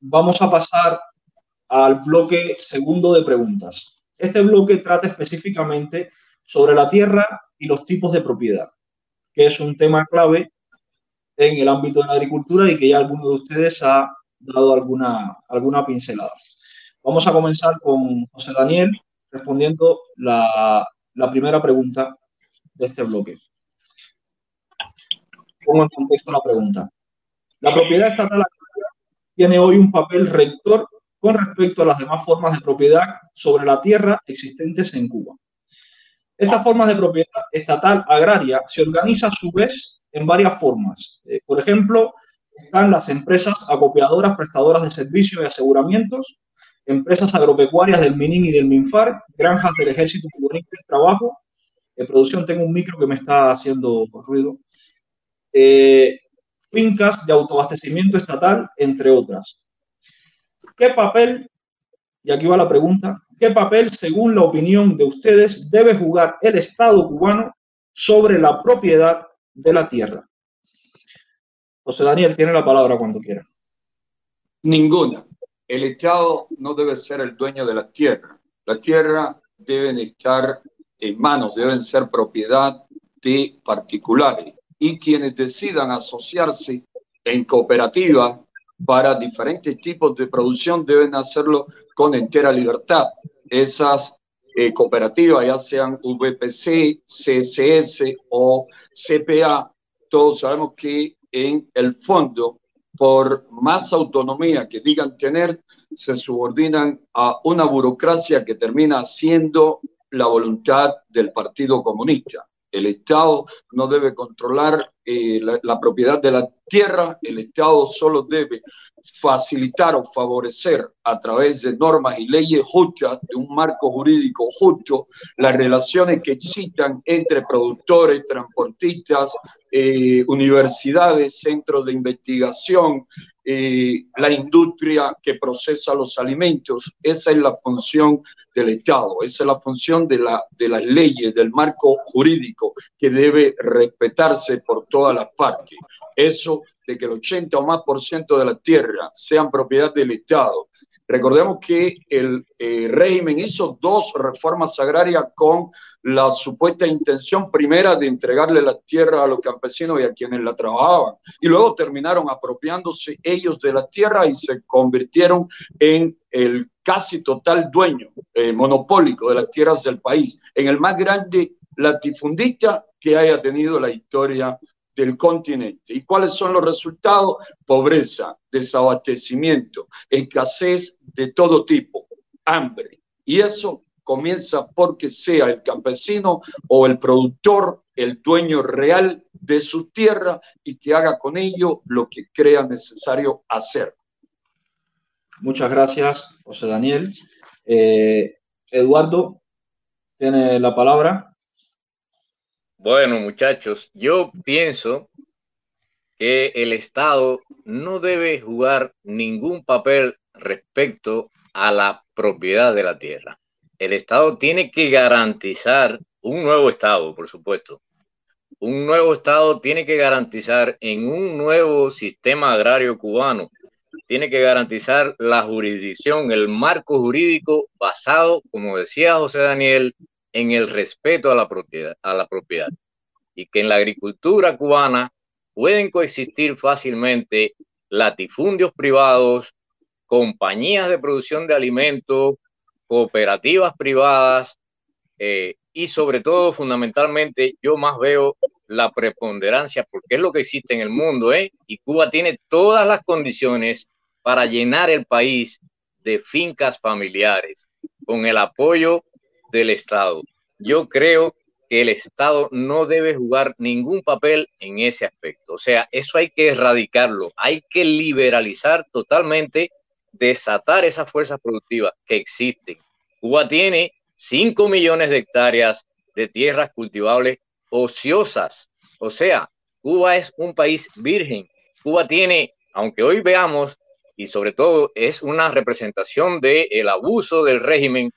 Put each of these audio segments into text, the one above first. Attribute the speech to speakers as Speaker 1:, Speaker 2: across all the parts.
Speaker 1: vamos a pasar al bloque segundo de preguntas. Este bloque trata específicamente sobre la tierra y los tipos de propiedad, que es un tema clave en el ámbito de la agricultura y que ya alguno de ustedes ha dado alguna, alguna pincelada. Vamos a comenzar con José Daniel respondiendo la, la primera pregunta de este bloque. Pongo en contexto la pregunta. La propiedad estatal tiene hoy un papel rector con respecto a las demás formas de propiedad sobre la tierra existentes en Cuba. Esta forma de propiedad estatal agraria se organiza a su vez en varias formas. Eh, por ejemplo, están las empresas acopiadoras prestadoras de servicios y aseguramientos, empresas agropecuarias del MININ y del MINFAR, granjas del Ejército Cubano de Trabajo. En producción tengo un micro que me está haciendo ruido. Eh, fincas de autoabastecimiento estatal, entre otras. ¿Qué papel, y aquí va la pregunta, qué papel, según la opinión de ustedes, debe jugar el Estado cubano sobre la propiedad de la tierra? José Daniel tiene la palabra cuando quiera.
Speaker 2: Ninguna. El Estado no debe ser el dueño de la tierra. La tierra debe estar en manos, deben ser propiedad de particulares y quienes decidan asociarse en cooperativas para diferentes tipos de producción deben hacerlo con entera libertad. Esas eh, cooperativas, ya sean VPC, CSS o CPA, todos sabemos que en el fondo, por más autonomía que digan tener, se subordinan a una burocracia que termina siendo la voluntad del Partido Comunista. El Estado no debe controlar eh, la, propiedad de la tierra, el Estado solo debe facilitar o favorecer a través de normas y leyes justas, de un marco jurídico justo, las relaciones que existan entre productores, transportistas, eh, universidades, centros de investigación, eh, la industria que procesa los alimentos. Esa es la función del Estado, esa es la función de, la, de las leyes, del marco jurídico que debe respetarse por todas las partes. Eso de que el 80 o más por ciento de la tierra sean propiedad del Estado Recordemos que el eh, régimen hizo dos reformas agrarias con la supuesta intención primera de entregarle la tierra a los campesinos y a quienes la trabajaban. Y luego terminaron apropiándose ellos de la tierra y se convirtieron en el casi total dueño eh, monopólico de las tierras del país, en el más grande latifundista que haya tenido la historia del continente. ¿Y cuáles son los resultados? Pobreza, desabastecimiento, escasez de todo tipo, hambre. Y eso comienza porque sea el campesino o el productor el dueño real de su tierra y que haga con ello lo que crea necesario hacer.
Speaker 1: Muchas gracias, José Daniel. Eh, Eduardo, tiene la palabra.
Speaker 3: Bueno, muchachos, yo pienso que el Estado no debe jugar ningún papel respecto a la propiedad de la tierra. El Estado tiene que garantizar un nuevo Estado, por supuesto. Un nuevo Estado tiene que garantizar en un nuevo sistema agrario cubano, tiene que garantizar la jurisdicción, el marco jurídico basado, como decía José Daniel, en el respeto a la propiedad, a la propiedad y que en la agricultura cubana pueden coexistir fácilmente latifundios privados, compañías de producción de alimentos, cooperativas privadas eh, y sobre todo fundamentalmente yo más veo la preponderancia porque es lo que existe en el mundo ¿eh? y Cuba tiene todas las condiciones para llenar el país de fincas familiares con el apoyo del Estado. Yo creo que el Estado no debe jugar ningún papel en ese aspecto. O sea, eso hay que erradicarlo, hay que liberalizar totalmente, desatar esas fuerzas productivas que existen. Cuba tiene 5 millones de hectáreas de tierras cultivables ociosas. O sea, Cuba es un país virgen. Cuba tiene, aunque hoy veamos, y sobre todo es una representación del el abuso del régimen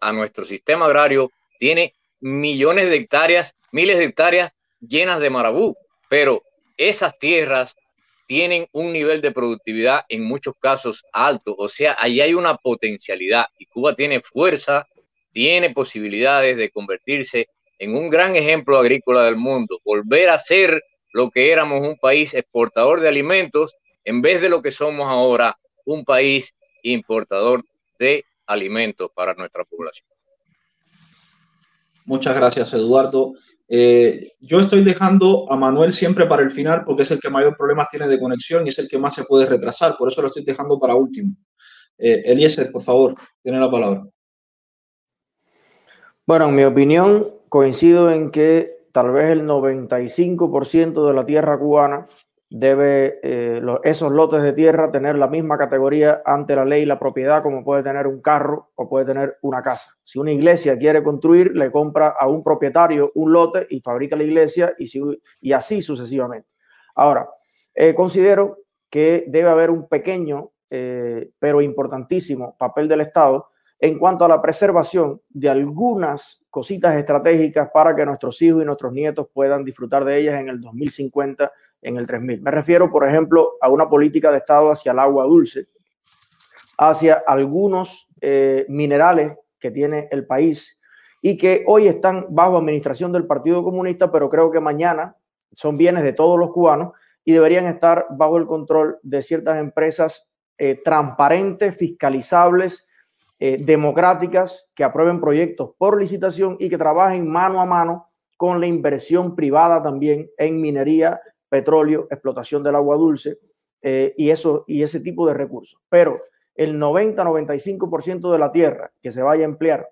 Speaker 3: a nuestro sistema agrario, tiene millones de hectáreas, miles de hectáreas llenas de marabú, pero esas tierras tienen un nivel de productividad en muchos casos alto. O sea, ahí hay una potencialidad y Cuba tiene fuerza, tiene posibilidades de convertirse en un gran ejemplo agrícola del mundo, volver a ser lo que éramos un país exportador de alimentos en vez de lo que somos ahora un país importador de alimentos para nuestra población.
Speaker 1: Muchas gracias, Eduardo. Eh, yo estoy dejando a Manuel siempre para el final porque es el que mayor problemas tiene de conexión y es el que más se puede retrasar. Por eso lo estoy dejando para último. Eh, Eliezer, por favor, tiene la palabra.
Speaker 4: Bueno, en mi opinión, coincido en que tal vez el 95% de la tierra cubana debe eh, esos lotes de tierra tener la misma categoría ante la ley y la propiedad como puede tener un carro o puede tener una casa. Si una iglesia quiere construir, le compra a un propietario un lote y fabrica la iglesia y, y así sucesivamente. Ahora, eh, considero que debe haber un pequeño eh, pero importantísimo papel del Estado en cuanto a la preservación de algunas cositas estratégicas para que nuestros hijos y nuestros nietos puedan disfrutar de ellas en el 2050 en el 3000. Me refiero, por ejemplo, a una política de Estado hacia el agua dulce, hacia algunos eh, minerales que tiene el país y que hoy están bajo administración del Partido Comunista, pero creo que mañana son bienes de todos los cubanos y deberían estar bajo el control de ciertas empresas eh, transparentes, fiscalizables, eh, democráticas, que aprueben proyectos por licitación y que trabajen mano a mano con la inversión privada también en minería petróleo, explotación del agua dulce eh, y, eso, y ese tipo de recursos. Pero el 90-95% de la tierra que se vaya a emplear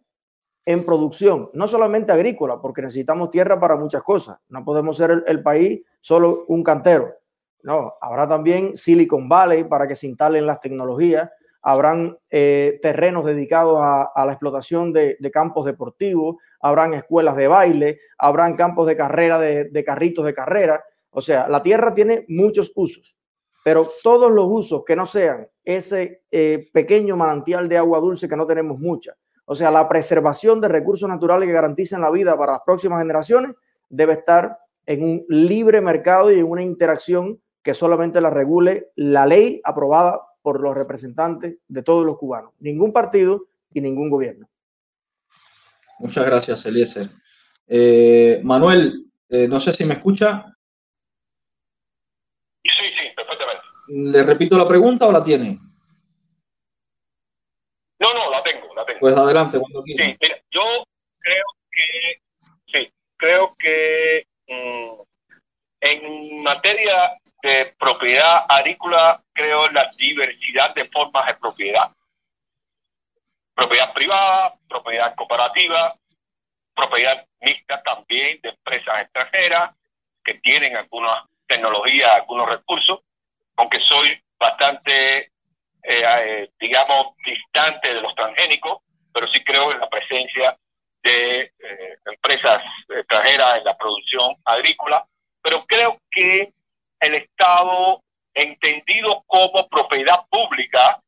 Speaker 4: en producción, no solamente agrícola, porque necesitamos tierra para muchas cosas. No podemos ser el, país solo un cantero. No, habrá también Silicon Valley para que se instalen las tecnologías. Habrán eh, terrenos dedicados a, la explotación de, campos deportivos, habrán escuelas de baile, habrán campos de carrera, de carritos de carrera. O sea, la tierra tiene muchos usos, pero todos los usos que no sean ese eh, pequeño manantial de agua dulce que no tenemos mucha, o sea, la preservación de recursos naturales que garanticen la vida para las próximas generaciones debe estar en un libre mercado y en una interacción que solamente la regule la ley aprobada por los representantes de todos los cubanos, ningún partido y ningún gobierno.
Speaker 1: Muchas gracias, Eliezer. Eh, Manuel, eh, no sé si me escucha.
Speaker 5: Sí, sí, perfectamente.
Speaker 1: ¿Le repito la pregunta o la tiene?
Speaker 5: No, no, la tengo, la tengo.
Speaker 1: Pues adelante, cuando quiera.
Speaker 5: Sí, mira, yo creo que, sí, creo que mm, en materia de propiedad agrícola, creo en la diversidad de formas de propiedad. Propiedad privada, propiedad cooperativa, propiedad mixta también de empresas extranjeras que tienen algunas tecnología, algunos recursos, aunque soy bastante, eh, eh, digamos, distante de los transgénicos, pero sí creo en la presencia de eh, empresas extranjeras en la producción agrícola, pero creo que el Estado, entendido como propiedad pública,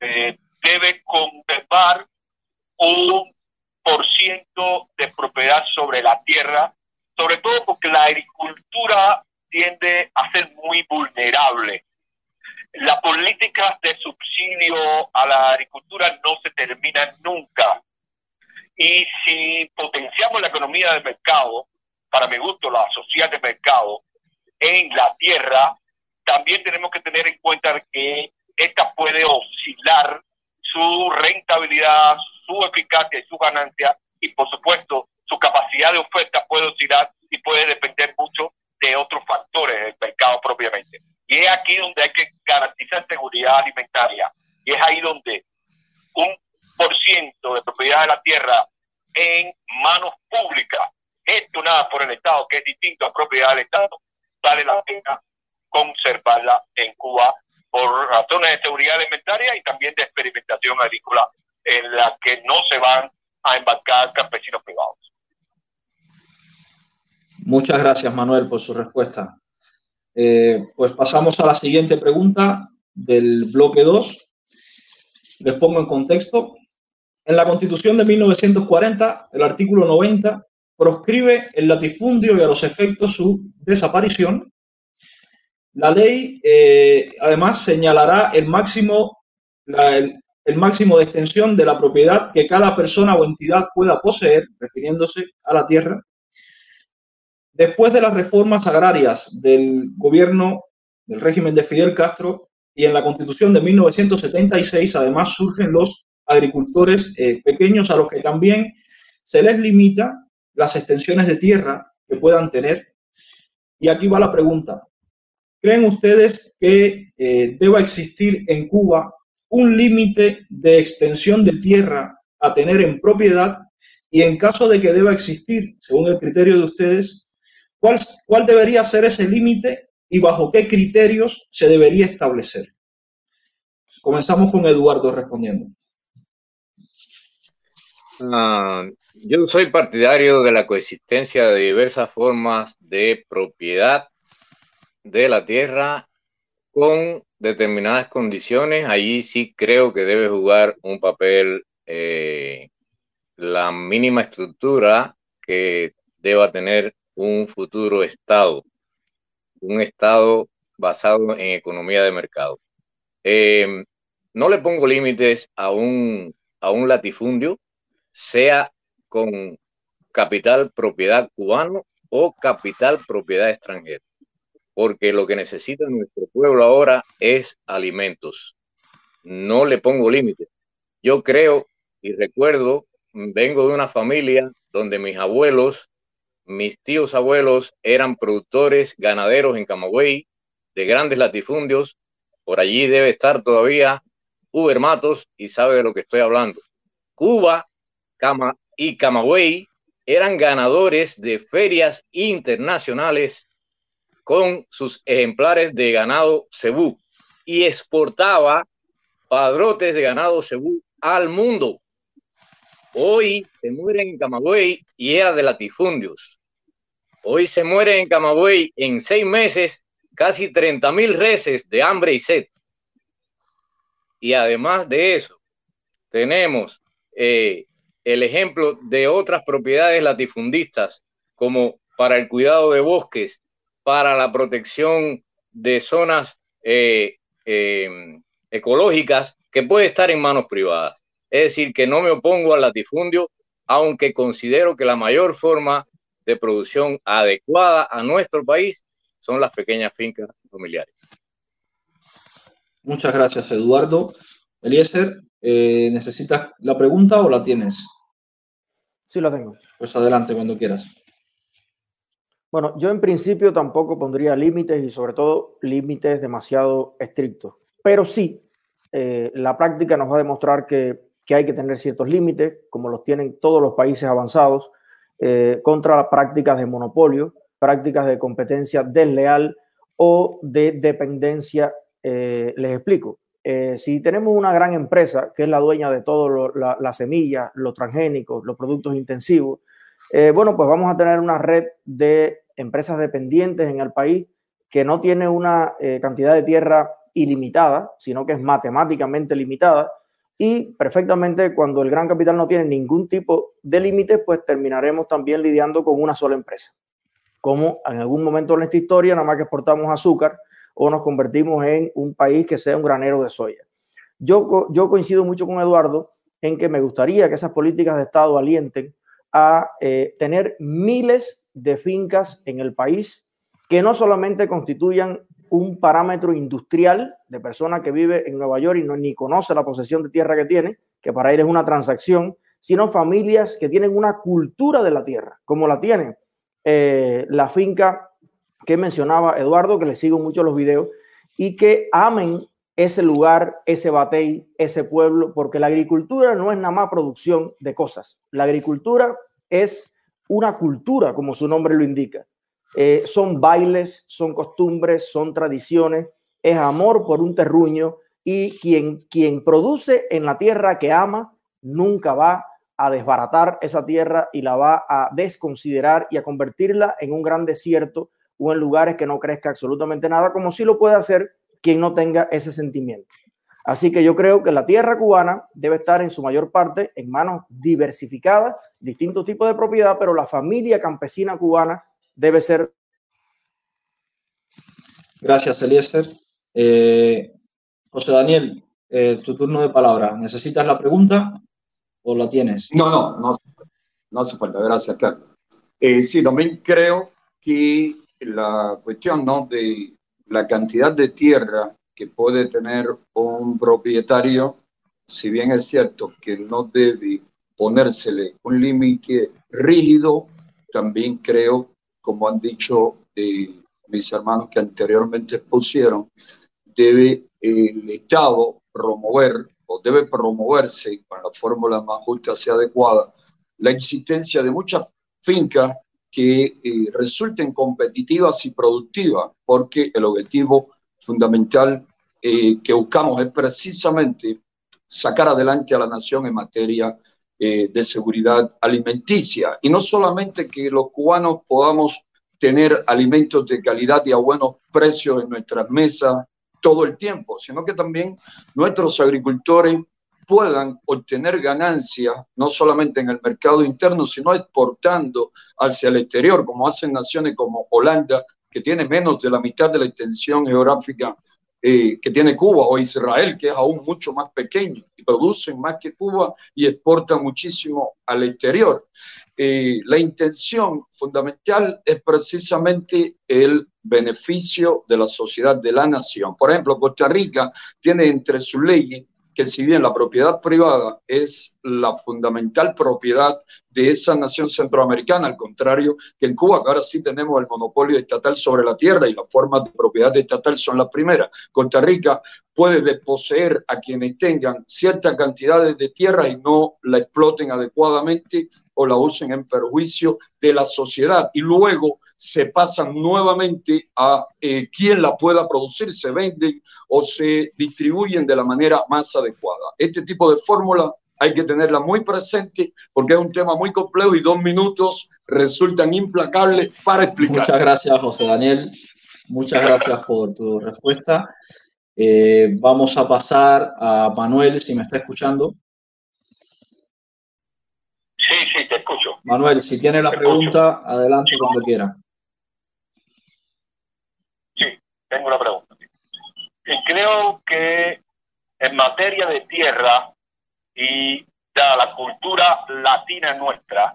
Speaker 5: debe conservar un por ciento de propiedad sobre la tierra, sobre todo porque la agricultura tiende a ser muy vulnerable. La política de subsidio a la agricultura no se termina nunca. Y si potenciamos la economía de mercado, para mi gusto la social de mercado, en la tierra, también tenemos que tener en cuenta que esta puede oscilar su rentabilidad, su eficacia y su ganancia, y por supuesto su capacidad de oferta puede oscilar y puede depender mucho de otros factores del mercado propiamente. Y es aquí donde hay que garantizar seguridad alimentaria. Y es ahí donde un por ciento de propiedad de la tierra en manos públicas, gestionada por el Estado, que es distinto a propiedad del Estado, vale la pena conservarla en Cuba por razones de seguridad alimentaria y también de experimentación agrícola en la que no se van a embarcar campesinos privados.
Speaker 1: Muchas gracias, Manuel, por su respuesta. Eh, pues pasamos a la siguiente pregunta del bloque 2. Les pongo en contexto. En la Constitución de 1940, el artículo 90 proscribe el latifundio y a los efectos su desaparición La ley, eh, además, señalará el máximo, el, máximo de extensión de la propiedad que cada persona o entidad pueda poseer, refiriéndose a la tierra. Después de las reformas agrarias del gobierno del régimen de Fidel Castro y en la Constitución de 1976, además surgen los agricultores eh, pequeños a los que también se les limita las extensiones de tierra que puedan tener. Y aquí va la pregunta. ¿Creen ustedes que eh, deba existir en Cuba un límite de extensión de tierra a tener en propiedad? Y en caso de que deba existir, según el criterio de ustedes, ¿cuál, debería ser ese límite y bajo qué criterios se debería establecer? Comenzamos con Eduardo respondiendo.
Speaker 3: Ah, yo soy partidario de la coexistencia de diversas formas de propiedad de la tierra con determinadas condiciones. Allí sí creo que debe jugar un papel eh, la mínima estructura que deba tener un futuro Estado, un Estado basado en economía de mercado. Eh, no le pongo límites a un, a un latifundio sea con capital propiedad cubano o capital propiedad extranjera, porque lo que necesita nuestro pueblo ahora es alimentos. No le pongo límites. Yo creo y recuerdo, vengo de una familia donde mis abuelos, mis tíos abuelos eran productores ganaderos en Camagüey, de grandes latifundios. Por allí debe estar todavía Uber Matos y sabe de lo que estoy hablando. Cuba y Camagüey eran ganadores de ferias internacionales con sus ejemplares de ganado cebú y exportaba padrotes de ganado cebú al mundo. Hoy se mueren en Camagüey y era de latifundios. Hoy se mueren en Camagüey en seis meses casi 30 mil reses de hambre y sed. Y además de eso, tenemos eh, el ejemplo de otras propiedades latifundistas, como para el cuidado de bosques, para la protección de zonas eh, em, ecológicas, que puede estar en manos privadas. Es decir, que no me opongo al latifundio, aunque considero que la mayor forma de producción adecuada a nuestro país son las pequeñas fincas familiares.
Speaker 1: Muchas gracias, Eduardo. Eliezer, eh, ¿necesitas la pregunta o la tienes?
Speaker 4: Sí, la tengo.
Speaker 1: Pues adelante cuando quieras.
Speaker 4: Bueno, yo en principio tampoco pondría límites y sobre todo límites demasiado estrictos, pero sí, eh, la práctica nos va a demostrar que, hay que tener ciertos límites, como los tienen todos los países avanzados, eh, contra las prácticas de monopolio, prácticas de competencia desleal o de dependencia. les explico. Eh, si tenemos una gran empresa que es la dueña de todo las semillas, los transgénicos, los productos intensivos, eh, bueno, pues vamos a tener una red de empresas dependientes en el país que no tiene una eh, cantidad de tierra ilimitada, sino que es matemáticamente limitada. Y perfectamente cuando el gran capital no tiene ningún tipo de límites, pues terminaremos también lidiando con una sola empresa. Como en algún momento en esta historia, nada más que exportamos azúcar, o nos convertimos en un país que sea un granero de soya. Yo, yo coincido mucho con Eduardo en que me gustaría que esas políticas de Estado alienten a eh, tener miles de fincas en el país que no solamente constituyan un parámetro industrial de persona que vive en Nueva York y no ni conoce la posesión de tierra que tiene, que para él es una transacción, sino familias que tienen una cultura de la tierra, como la tiene eh, la finca que mencionaba Eduardo, que le sigo mucho los videos, y que amen ese lugar, ese batey, ese pueblo, porque la agricultura no es nada más producción de cosas. La agricultura es una cultura, como su nombre lo indica. Eh, son bailes, son costumbres, son tradiciones, es amor por un terruño y quien, quien produce en la tierra que ama nunca va a desbaratar esa tierra y la va a desconsiderar y a convertirla en un gran desierto o en lugares que no crezca absolutamente nada, como si lo puede hacer quien no tenga ese sentimiento. Así que yo creo que la tierra cubana debe estar en su mayor parte en manos diversificadas, distintos tipos de propiedad, pero la familia campesina cubana debe ser.
Speaker 1: Gracias, Eliezer. Eh, José Daniel, eh, tu turno de palabra. ¿Necesitas la pregunta o la tienes?
Speaker 2: No, no, no, no hace falta. Gracias, Carlos. Eh, sí, también creo que la cuestión ¿no? de la cantidad de tierra que puede tener un propietario, si bien es cierto que no debe ponérsele un límite rígido, también creo, como han dicho eh, mis hermanos que anteriormente pusieron, debe el Estado promover o debe promoverse con la fórmula más justa y adecuada la existencia de muchas fincas que eh, resulten competitivas y productivas, porque el objetivo fundamental eh, que buscamos es precisamente sacar adelante a la nación en materia eh, de seguridad alimenticia. Y no solamente que los cubanos podamos tener alimentos de calidad y a buenos precios en nuestras mesas todo el tiempo, sino que también nuestros agricultores puedan obtener ganancias, no solamente en el mercado interno, sino exportando hacia el exterior, como hacen naciones como Holanda, que tiene menos de la mitad de la extensión geográfica que tiene Cuba, o Israel, que es aún mucho más pequeño, y producen más que Cuba y exportan muchísimo al exterior. Eh, la intención fundamental es precisamente el beneficio de la sociedad, de la nación. Por ejemplo, Costa Rica tiene entre sus leyes que si bien la propiedad privada es la fundamental propiedad de esa nación centroamericana, al contrario que en Cuba, que ahora sí tenemos el monopolio estatal sobre la tierra y las formas de propiedad estatal son las primeras. Costa Rica puede desposeer a quienes tengan ciertas cantidades de tierra y no la exploten adecuadamente o la usen en perjuicio de la sociedad y luego se pasan nuevamente a eh, quien la pueda producir, se venden o se distribuyen de la manera más adecuada. Este tipo de fórmula hay que tenerla muy presente porque es un tema muy complejo y dos minutos resultan implacables para explicar.
Speaker 1: Muchas gracias, José Daniel. Muchas gracias por tu respuesta. Eh, vamos a pasar a Manuel, si me está escuchando.
Speaker 5: Sí, sí, te escucho.
Speaker 1: Manuel, si tiene la pregunta, adelante cuando quiera.
Speaker 5: Sí, tengo la pregunta. creo que en materia de tierra, y dada la cultura latina nuestra,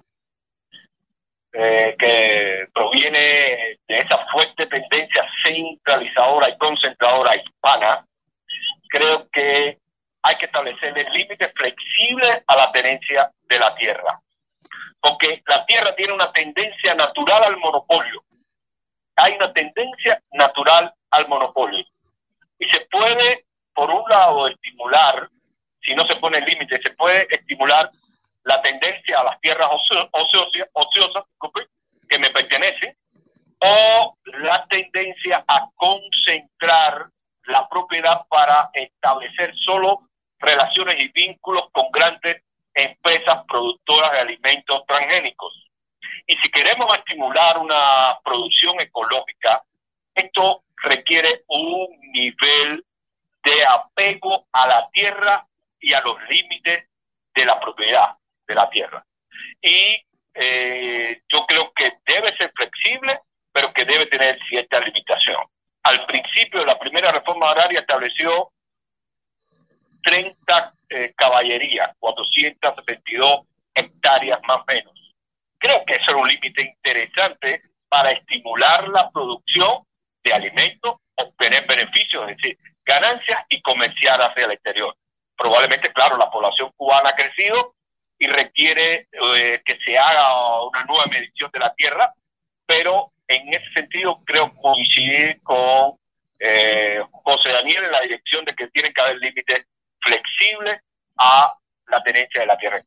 Speaker 5: eh, que proviene de esa fuerte tendencia centralizadora y concentradora hispana, creo que hay que establecerle límites flexibles a la tenencia de la tierra. Porque la tierra tiene una tendencia natural al monopolio. Hay una tendencia natural al monopolio. Y se puede, por un lado, estimular si no se pone límite, se puede estimular la tendencia a las tierras ociosas, ociosas que me pertenecen o la tendencia a concentrar la propiedad para establecer solo relaciones y vínculos con grandes empresas productoras de alimentos transgénicos. Y si queremos estimular una producción ecológica, esto requiere un nivel de apego a la tierra y a los límites de la propiedad de la tierra. Y eh, yo creo que debe ser flexible, pero que debe tener cierta limitación. Al principio, la primera reforma agraria estableció 30 eh, caballerías, 472 hectáreas más o menos. Creo que eso era un límite interesante para estimular la producción de alimentos, obtener beneficios, es decir, ganancias y comerciar hacia el exterior probablemente, claro, la población cubana ha crecido y requiere eh, que se haga una nueva medición de la tierra, pero en ese sentido creo coincidir con eh, José Daniel en la dirección de que tiene que haber límites flexibles a la tenencia de la tierra.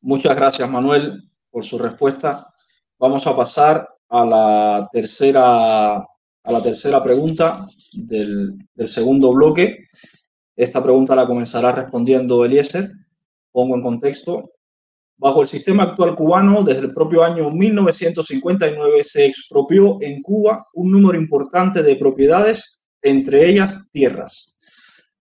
Speaker 1: Muchas gracias, Manuel, por su respuesta. Vamos a pasar a la tercera a la tercera pregunta del, segundo bloque. Esta pregunta la comenzará respondiendo Eliezer. Pongo en contexto. Bajo el sistema actual cubano, desde el propio año 1959 se expropió en Cuba un número importante de propiedades, entre ellas tierras.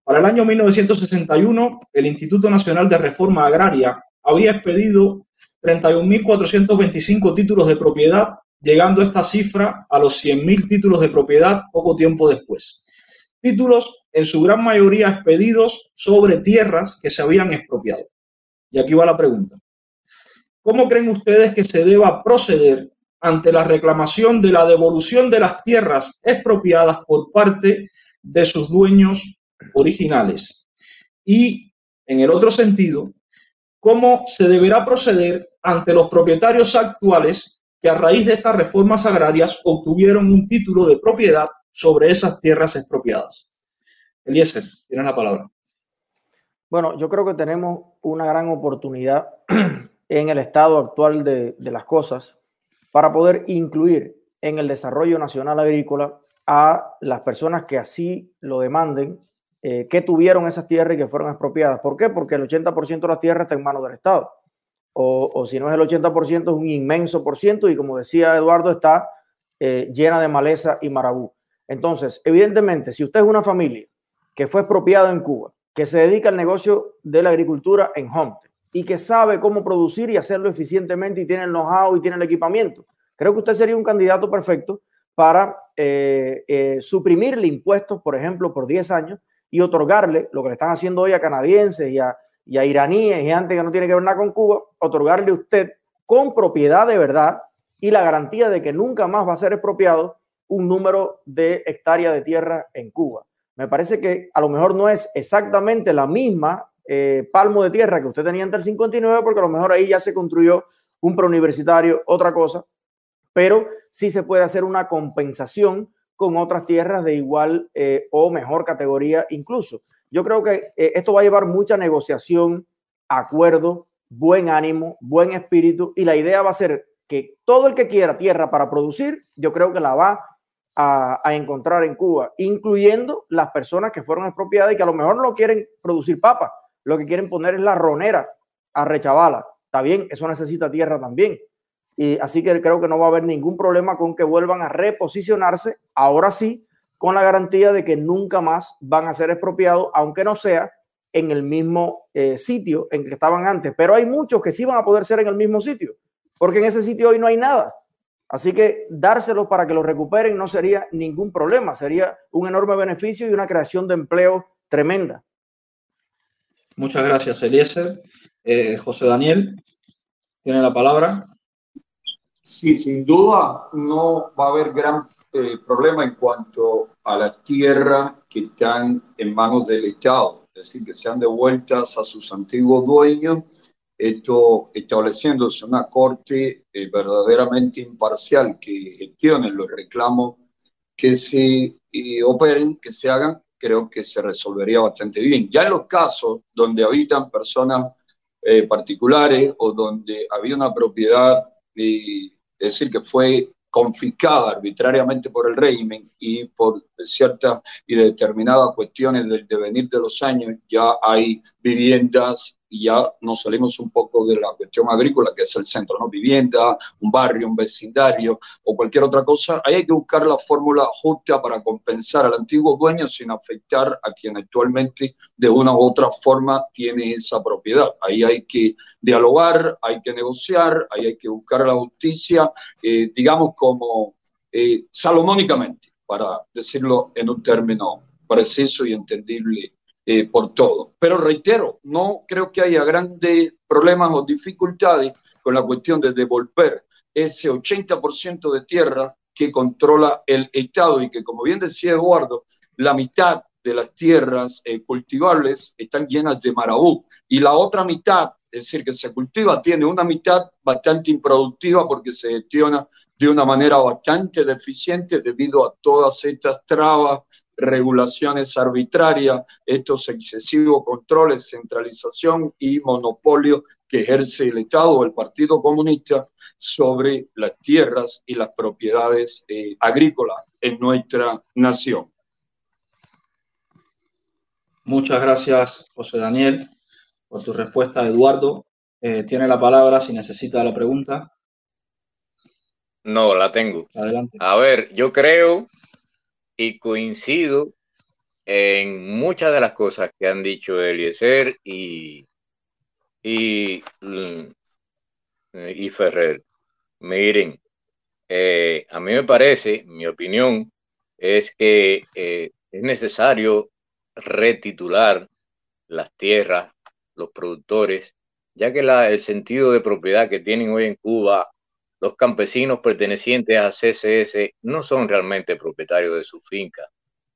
Speaker 1: Para el año 1961, el Instituto Nacional de Reforma Agraria había expedido 31.425 títulos de propiedad llegando esta cifra a los 100.000 títulos de propiedad poco tiempo después. Títulos en su gran mayoría expedidos sobre tierras que se habían expropiado. Y aquí va la pregunta. ¿Cómo creen ustedes que se deba proceder ante la reclamación de la devolución de las tierras expropiadas por parte de sus dueños originales? Y, en el otro sentido, ¿cómo se deberá proceder ante los propietarios actuales que a raíz de estas reformas agrarias obtuvieron un título de propiedad sobre esas tierras expropiadas? Eliezer, tienes la palabra.
Speaker 4: Bueno, yo creo que tenemos una gran oportunidad en el estado actual de, las cosas para poder incluir en el desarrollo nacional agrícola a las personas que así lo demanden, eh, que tuvieron esas tierras y que fueron expropiadas. ¿Por qué? Porque el 80% de las tierras está en manos del Estado. O, si no es el 80%, es un inmenso por ciento y como decía Eduardo, está eh, llena de maleza y marabú. Entonces, evidentemente, si usted es una familia que fue expropiada en Cuba, que se dedica al negocio de la agricultura en Homestead, y que sabe cómo producir y hacerlo eficientemente y tiene el know-how y tiene el equipamiento. Creo que usted sería un candidato perfecto para eh, eh, suprimirle impuestos, por ejemplo, por 10 años y otorgarle lo que le están haciendo hoy a canadienses y a, y a iraníes y antes que no tiene que ver nada con Cuba, otorgarle usted con propiedad de verdad y la garantía de que nunca más va a ser expropiado un número de hectáreas de tierra en Cuba. Me parece que a lo mejor no es exactamente la misma eh, palmo de tierra que usted tenía entre el 59, porque a lo mejor ahí ya se construyó un preuniversitario, otra cosa, pero sí se puede hacer una compensación con otras tierras de igual eh, o mejor categoría incluso. Yo creo que eh, esto va a llevar mucha negociación, acuerdo, buen ánimo, buen espíritu y la idea va a ser que todo el que quiera tierra para producir, yo creo que la va a, encontrar en Cuba, incluyendo las personas que fueron expropiadas y que a lo mejor no quieren producir papas, lo que quieren poner es la ronera a Rechavala. Está bien, eso necesita tierra también. Y así que creo que no va a haber ningún problema con que vuelvan a reposicionarse, ahora sí, con la garantía de que nunca más van a ser expropiados, aunque no sea en el mismo eh, sitio en que estaban antes. Pero hay muchos que sí van a poder ser en el mismo sitio, porque en ese sitio hoy no hay nada. Así que dárselos para que lo recuperen no sería ningún problema, sería un enorme beneficio y una creación de empleo tremenda.
Speaker 1: Muchas gracias, Eliezer. Eh, José Daniel, tiene la palabra.
Speaker 2: Sí, sin duda no va a haber gran eh, problema en cuanto a la tierra que están en manos del Estado, es decir, que sean devueltas a sus antiguos dueños, esto estableciéndose una corte eh, verdaderamente imparcial que gestione los reclamos que se operen, que se hagan creo que se resolvería bastante bien. Ya en los casos donde habitan personas eh, particulares o donde había una propiedad, es decir, que fue confiscada arbitrariamente por el régimen y por ciertas y determinadas cuestiones del devenir de los años, ya hay viviendas y ya nos salimos un poco de la cuestión agrícola, que es el centro, ¿no? Vivienda, un barrio, un vecindario o cualquier otra cosa, ahí hay que buscar la fórmula justa para compensar al antiguo dueño sin afectar a quien actualmente de una u otra forma tiene esa propiedad. Ahí hay que dialogar, hay que negociar, ahí hay que buscar la justicia, eh, digamos como eh, salomónicamente, para decirlo en un término preciso y entendible eh, por todo. Pero reitero, no creo que haya grandes problemas o dificultades con la cuestión de devolver ese 80% de tierra que controla el Estado y que, como bien decía Eduardo, la mitad de las tierras eh, cultivables están llenas de marabú y la otra mitad, es decir, que se cultiva, tiene una mitad bastante improductiva porque se gestiona de una manera bastante deficiente debido a todas estas trabas regulaciones arbitrarias, estos excesivos controles, centralización y monopolio que ejerce el Estado o el Partido Comunista sobre las tierras y las propiedades eh, agrícolas en nuestra nación.
Speaker 1: Muchas gracias, José Daniel, por tu respuesta. Eduardo, eh, tiene la palabra si necesita la pregunta.
Speaker 3: No, la tengo.
Speaker 1: Adelante.
Speaker 3: A ver, yo creo y coincido en muchas de las cosas que han dicho Eliezer y, y, y Ferrer. Miren, eh, a mí me parece, mi opinión, es que eh, es necesario retitular las tierras, los productores, ya que el sentido de propiedad que tienen hoy en Cuba los campesinos pertenecientes a CCS no son realmente propietarios de su finca,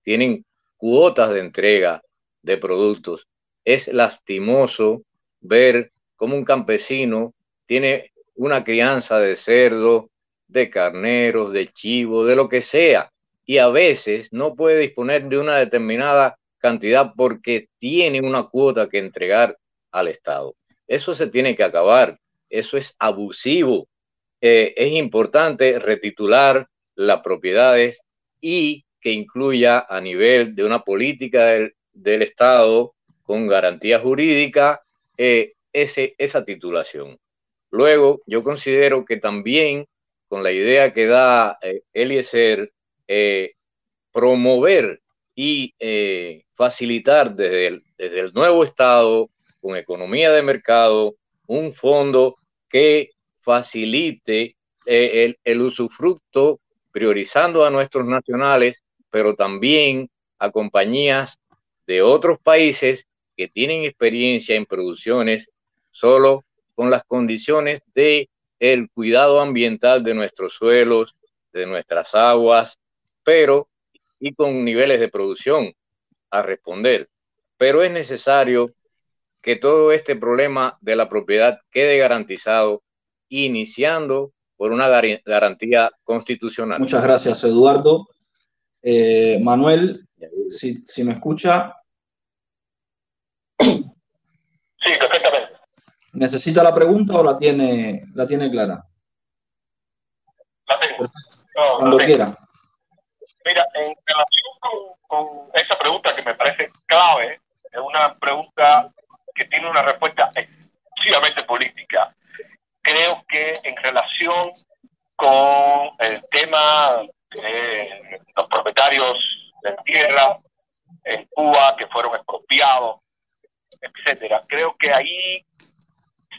Speaker 3: tienen cuotas de entrega de productos. Es lastimoso ver cómo un campesino tiene una crianza de cerdo, de carneros, de chivo, de lo que sea, y a veces no puede disponer de una determinada cantidad porque tiene una cuota que entregar al Estado. Eso se tiene que acabar, eso es abusivo. Eh, es importante retitular las propiedades y que incluya a nivel de una política del, Estado con garantía jurídica eh, ese, esa titulación. Luego, yo considero que también con la idea que da eh, Eliezer, promover y facilitar desde desde el nuevo Estado, con economía de mercado, un fondo que facilite el, el usufructo, priorizando a nuestros nacionales, pero también a compañías de otros países que tienen experiencia en producciones solo con las condiciones de el cuidado ambiental de nuestros suelos, de nuestras aguas, pero y con niveles de producción a responder. Pero es necesario que todo este problema de la propiedad quede garantizado, iniciando por una garantía constitucional.
Speaker 1: Muchas gracias, Eduardo. Eh, Manuel, si, si me escucha.
Speaker 5: Sí, perfectamente.
Speaker 1: ¿Necesita la pregunta o la tiene, la tiene clara?
Speaker 5: La tengo.
Speaker 1: Cuando quiera.
Speaker 5: Mira, en relación con, esa pregunta que me parece clave, es una pregunta que tiene una respuesta exclusivamente política. Creo que en relación con el tema de los propietarios de tierra en Cuba que fueron expropiados, etcétera, creo que ahí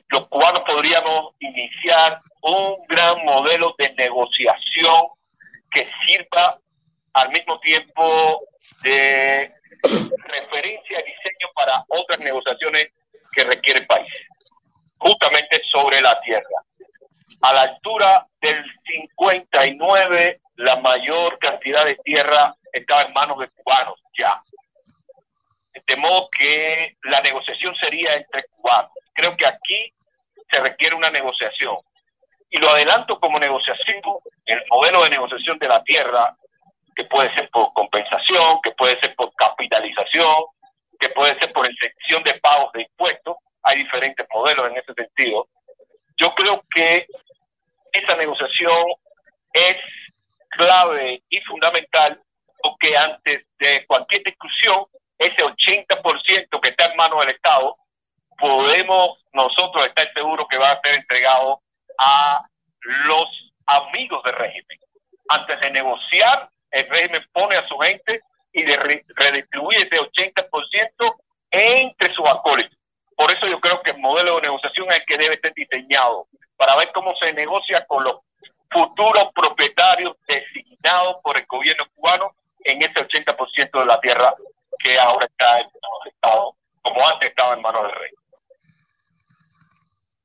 Speaker 5: los cubanos podríamos iniciar un gran modelo de negociación que sirva al mismo tiempo de referencia y diseño para otras negociaciones que requiere el país, justamente sobre la tierra. A la altura del 59, la mayor cantidad de tierra estaba en manos de cubanos ya. De modo que la negociación sería entre cubanos. Creo que aquí se requiere una negociación. Y lo adelanto como negociación, el modelo de negociación de la tierra, que puede ser por compensación, que puede ser por capitalización, que puede ser por excepción de pagos de impuestos, hay diferentes modelos en ese sentido. Yo creo que esa negociación es clave y fundamental porque antes de cualquier discusión, ese 80% que está en manos del Estado podemos nosotros estar seguros que va a ser entregado a los amigos del régimen. Antes de negociar, el régimen pone a su gente y de redistribuye ese 80% entre sus acólitos. Por eso yo creo que el modelo de negociación es el que debe ser diseñado para ver cómo se negocia con los futuros propietarios designados por el gobierno cubano en ese 80% de la tierra que ahora está en manos del Estado, como antes estaba en manos del rey.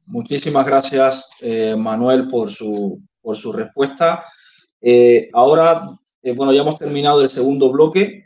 Speaker 1: Muchísimas gracias, eh, Manuel, por su, por su respuesta. Eh, ahora, eh, bueno, ya hemos terminado el segundo bloque.